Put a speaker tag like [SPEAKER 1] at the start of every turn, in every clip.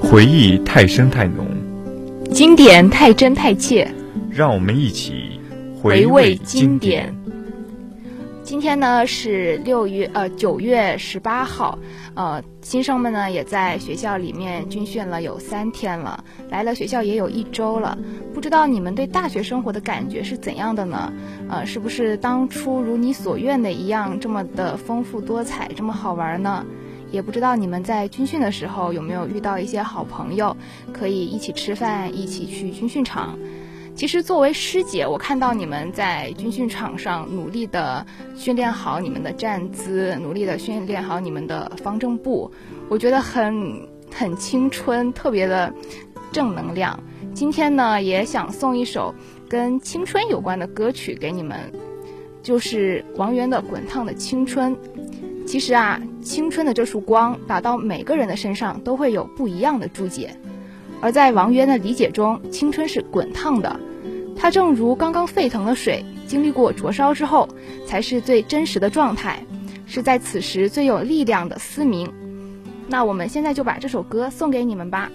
[SPEAKER 1] 回忆太深太浓，
[SPEAKER 2] 经典太真太切，
[SPEAKER 1] 让我们一起
[SPEAKER 2] 回味
[SPEAKER 1] 经
[SPEAKER 2] 典。今天呢是六月呃九月十八号，呃新生们呢也在学校里面军训了有三天了，来了学校也有一周了，不知道你们对大学生活的感觉是怎样的呢？呃是不是当初如你所愿的一样这么的丰富多彩，这么好玩呢？也不知道你们在军训的时候有没有遇到一些好朋友，可以一起吃饭，一起去军训场。其实作为师姐，我看到你们在军训场上努力的训练好你们的站姿，努力的训练好你们的方正步，我觉得很很青春，特别的正能量。今天呢，也想送一首跟青春有关的歌曲给你们，就是王源的《滚烫的青春》。其实啊，青春的这束光打到每个人的身上，都会有不一样的注解。而在王渊的理解中，青春是滚烫的，它正如刚刚沸腾的水，经历过灼烧之后，才是最真实的状态，是在此时最有力量的嘶鸣。那我们现在就把这首歌送给你们吧。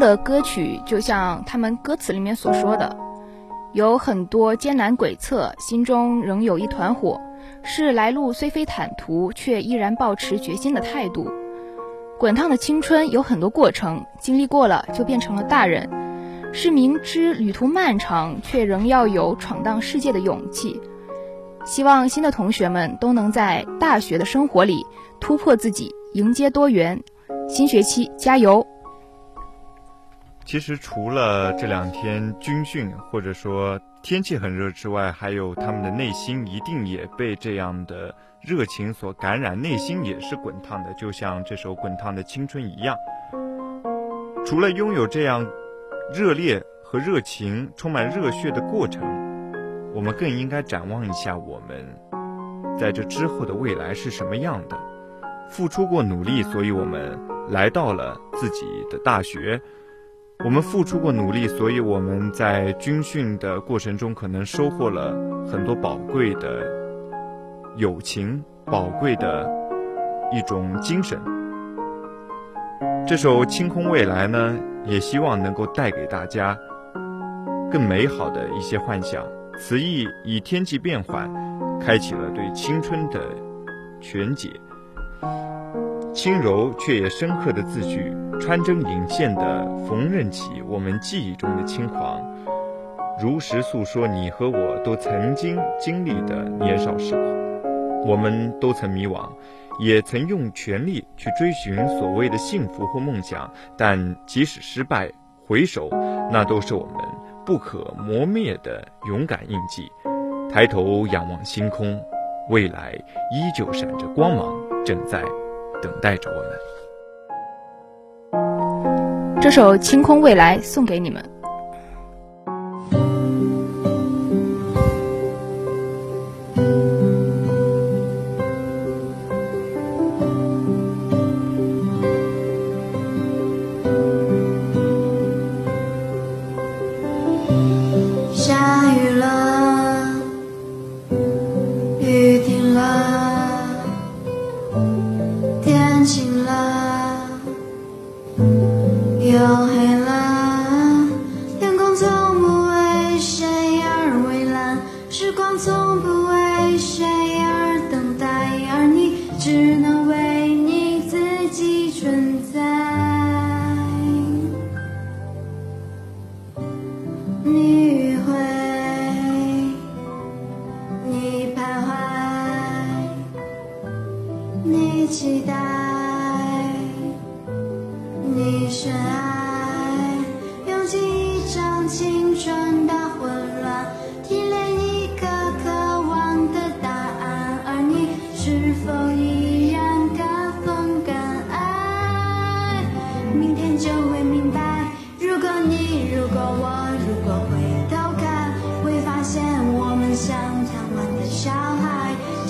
[SPEAKER 3] 的
[SPEAKER 4] 歌曲就像他们歌词里面所说的，有很多艰难鬼测，心中仍有一团火，是来路虽非坦途，却依然保持决心的态度。滚烫的青春有很多过程，经历过了就变成了大人，是明知旅途漫长，却仍要有闯荡世界的勇气。希望新的同学们都能在大学的生活里突破自己，迎接多元。新学期加油！
[SPEAKER 1] 其实除了这两天军训或者说天气很热之外，还有他们的内心一定也被这样的热情所感染，内心也是滚烫的，就像这首《滚烫的青春》一样。除了拥有这样热烈和热情、充满热血的过程，我们更应该展望一下我们在这之后的未来是什么样的。付出过努力，所以我们来到了自己的大学。我们付出过努力，所以我们在军训的过程中可能收获了很多宝贵的友情，宝贵的一种精神。这首《清空未来》呢，也希望能够带给大家更美好的一些幻想。词意以天气变换，开启了对青春的全解。轻柔却也深刻的字句，穿针引线的缝纫起我们记忆中的轻狂，如实诉说你和我都曾经经历的年少时光。我们都曾迷惘，也曾用全力去追寻所谓的幸福或梦想，但即使失败，回首，那都是我们不可磨灭的勇敢印记。抬头仰望星空，未来依旧闪着光芒，正在。等待着我
[SPEAKER 4] 们。这首《清空未来》送给你们。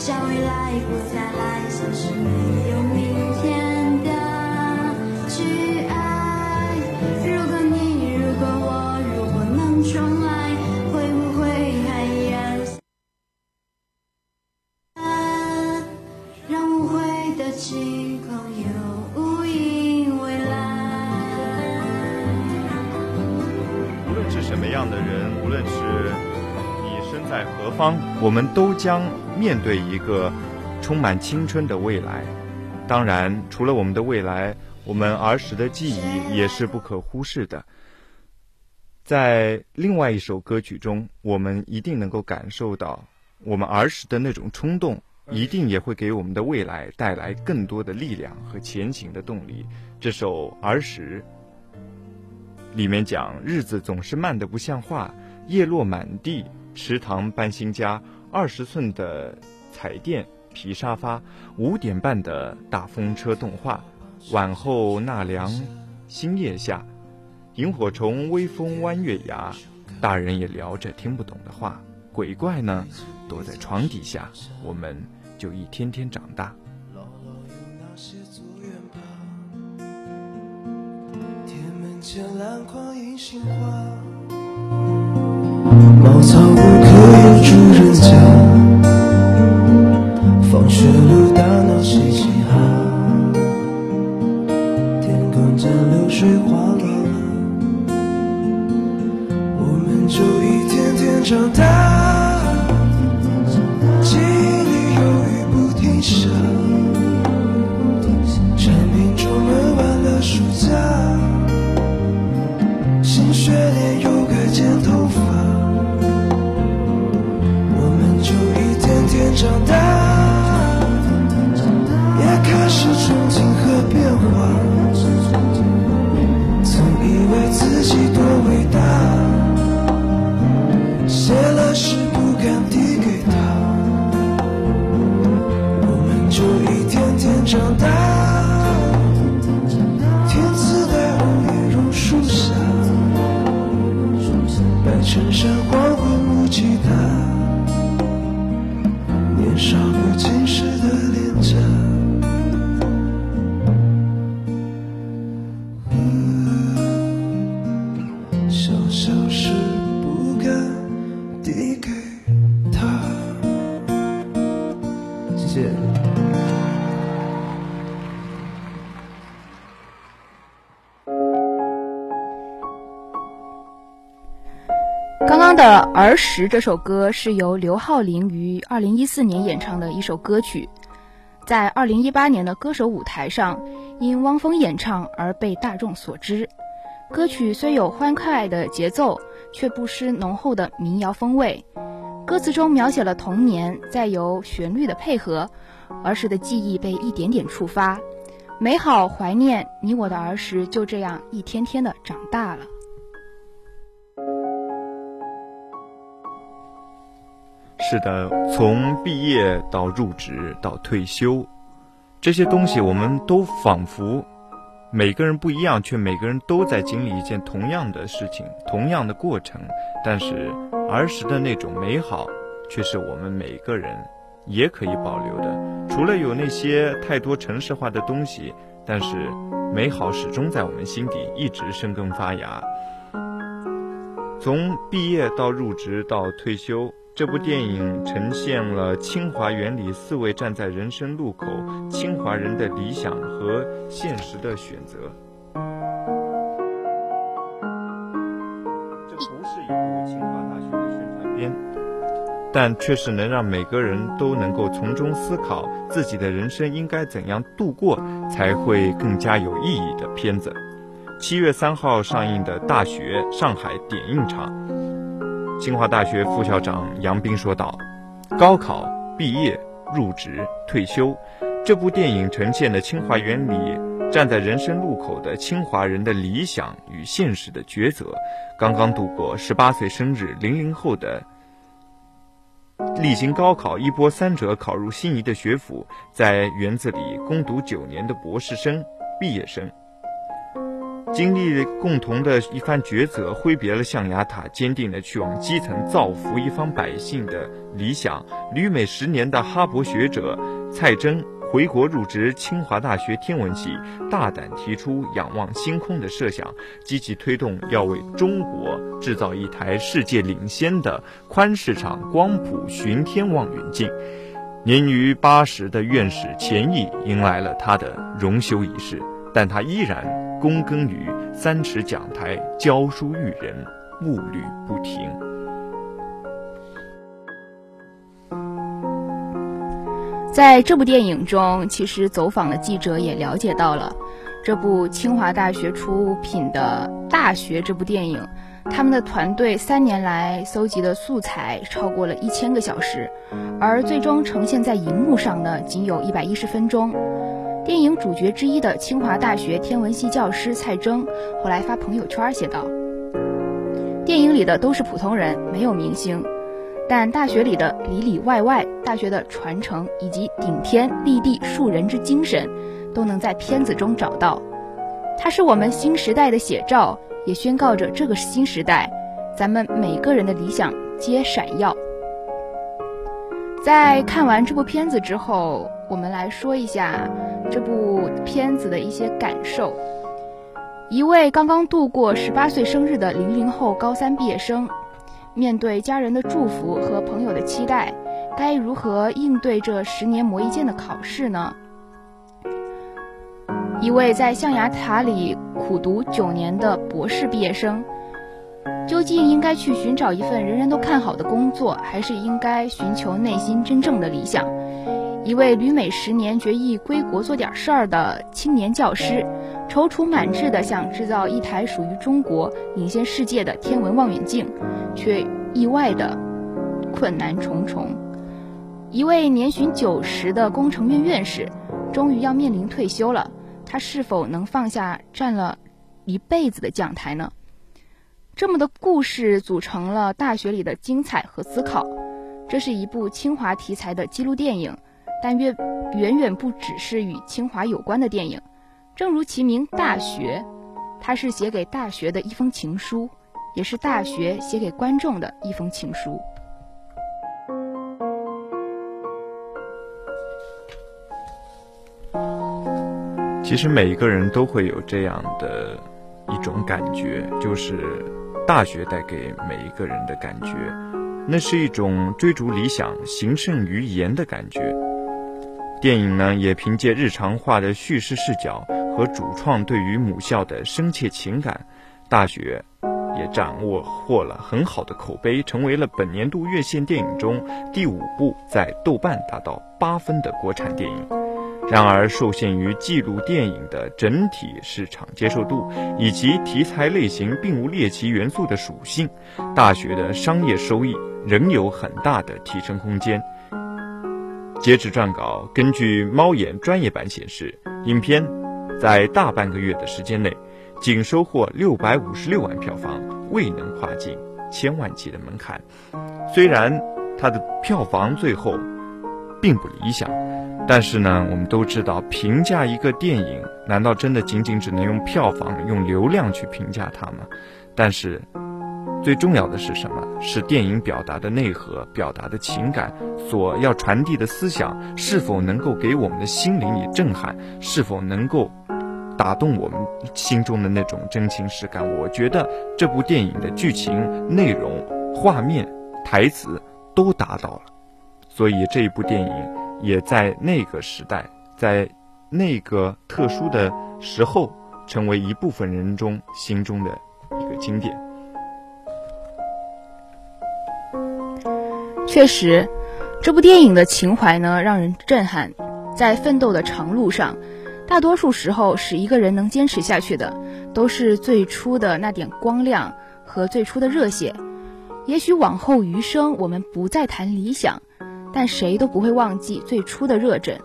[SPEAKER 4] 像未来不再来像是没有明天。
[SPEAKER 1] 我们都将面对一个充满青春的未来。当然，除了我们的未来，我们儿时的记忆也是不可忽视的。在另外一首歌曲中，我们一定能够感受到我们儿时的那种冲动，一定也会给我们的未来带来更多的力量和前行的动力。这首《儿时》里面讲，日子总是慢得不像话，叶落满地。池塘搬新家，二十寸的彩电皮沙发，五点半的大风车动画，晚后纳凉，星夜下，萤火虫微风弯月牙，大人也聊着听不懂的话，鬼怪呢躲在床底下，我们就一天天长大。天门前篮筐银杏花。
[SPEAKER 2] 儿时》这首歌是由刘浩霖于2014年演唱的一首歌曲，在2018年的歌手舞台上因汪峰演唱而被大众所知。歌曲虽有欢快的节奏，却不失浓厚的民谣风味。歌词中描写了童年，再由旋律的配合，儿时的记忆被一点点触发，美好怀念你我的儿时就这样一天天的长大了。
[SPEAKER 1] 是的，从毕业到入职到退休，这些东西我们都仿佛每个人不一样，却每个人都在经历一件同样的事情，同样的过程。但是儿时的那种美好，却是我们每个人也可以保留的。除了有那些太多城市化的东西，但是美好始终在我们心底一直生根发芽。从毕业到入职到退休。这部电影呈现了清华园里四位站在人生路口清华人的理想和现实的选择。这不是一部清华大学的宣传片，但却是能让每个人都能够从中思考自己的人生应该怎样度过才会更加有意义的片子。七月三号上映的《大学》上海点映场。清华大学副校长杨斌说道：“高考、毕业、入职、退休，这部电影呈现了清华园里站在人生路口的清华人的理想与现实的抉择。刚刚度过十八岁生日零零后的，历经高考一波三折考入心仪的学府，在园子里攻读九年的博士生、毕业生。”经历共同的一番抉择，挥别了象牙塔，坚定的去往基层造福一方百姓的理想。旅美十年的哈佛学者蔡征回国入职清华大学天文系，大胆提出仰望星空的设想，积极推动要为中国制造一台世界领先的宽视场光谱巡天望远镜。年逾八十的院士钱毅迎来了他的荣休仪式，但他依然。躬耕于三尺讲台，教书育人，步履不停。
[SPEAKER 2] 在这部电影中，其实走访的记者也了解到了，这部清华大学出品的《大学》这部电影，他们的团队三年来搜集的素材超过了一千个小时，而最终呈现在荧幕上呢，仅有一百一十分钟。电影主角之一的清华大学天文系教师蔡征后来发朋友圈写道：“电影里的都是普通人，没有明星，但大学里的里里外外，大学的传承以及顶天立地树人之精神，都能在片子中找到。它是我们新时代的写照，也宣告着这个新时代，咱们每个人的理想皆闪耀。”在看完这部片子之后，我们来说一下这部片子的一些感受。一位刚刚度过十八岁生日的零零后高三毕业生，面对家人的祝福和朋友的期待，该如何应对这十年磨一剑的考试呢？一位在象牙塔里苦读九年的博士毕业生。究竟应该去寻找一份人人都看好的工作，还是应该寻求内心真正的理想？一位旅美十年决意归国做点事儿的青年教师，踌躇满志地想制造一台属于中国、领先世界的天文望远镜，却意外的困难重重。一位年仅九十的工程院院士，终于要面临退休了，他是否能放下站了一辈子的讲台呢？这么的故事组成了大学里的精彩和思考。这是一部清华题材的记录电影，但远远远不只是与清华有关的电影。正如其名《大学》，它是写给大学的一封情书，也是大学写给观众的一封情书。
[SPEAKER 1] 其实每一个人都会有这样的一种感觉，就是大学带给每一个人的感觉，那是一种追逐理想、行胜于言的感觉。电影呢，也凭借日常化的叙事视角和主创对于母校的深切情感，大学也掌握获了很好的口碑，成为了本年度院线电影中第五部在豆瓣达到八分的国产电影。然而，受限于记录电影的整体市场接受度以及题材类型并无猎奇元素的属性，大学的商业收益仍有很大的提升空间。截止撰稿，根据猫眼专业版显示，影片在大半个月的时间内，仅收获六百五十六万票房，未能跨进千万级的门槛。虽然它的票房最后并不理想。但是呢，我们都知道，评价一个电影，难道真的仅仅只能用票房、用流量去评价它吗？但是，最重要的是什么？是电影表达的内核、表达的情感所要传递的思想，是否能够给我们的心灵以震撼？是否能够打动我们心中的那种真情实感？我觉得这部电影的剧情、内容、画面、台词都达到了，所以这一部电影。也在那个时代，在那个特殊的时候，成为一部分人中心中的一个经典。
[SPEAKER 2] 确实，这部电影的情怀呢，让人震撼。在奋斗的长路上，大多数时候使一个人能坚持下去的，都是最初的那点光亮和最初的热血。也许往后余生，我们不再谈理想。但谁都不会忘记最初的热忱。